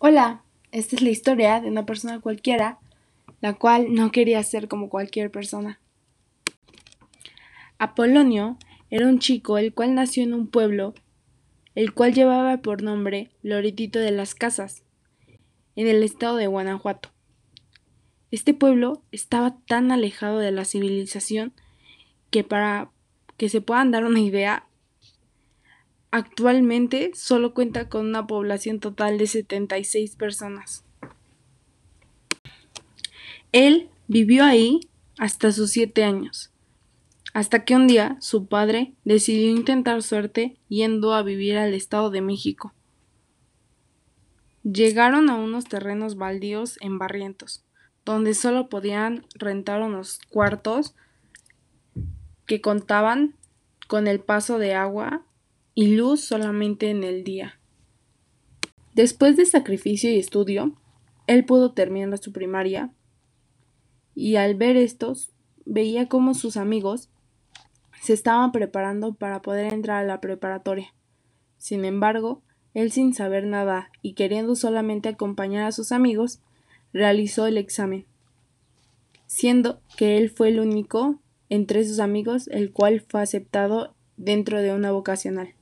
Hola, esta es la historia de una persona cualquiera, la cual no quería ser como cualquier persona. Apolonio era un chico el cual nació en un pueblo, el cual llevaba por nombre Loretito de las Casas, en el estado de Guanajuato. Este pueblo estaba tan alejado de la civilización que para que se puedan dar una idea, Actualmente solo cuenta con una población total de 76 personas. Él vivió ahí hasta sus 7 años, hasta que un día su padre decidió intentar suerte yendo a vivir al Estado de México. Llegaron a unos terrenos baldíos en Barrientos, donde solo podían rentar unos cuartos que contaban con el paso de agua y luz solamente en el día. Después de sacrificio y estudio, él pudo terminar su primaria y al ver estos veía cómo sus amigos se estaban preparando para poder entrar a la preparatoria. Sin embargo, él sin saber nada y queriendo solamente acompañar a sus amigos, realizó el examen, siendo que él fue el único entre sus amigos el cual fue aceptado dentro de una vocacional.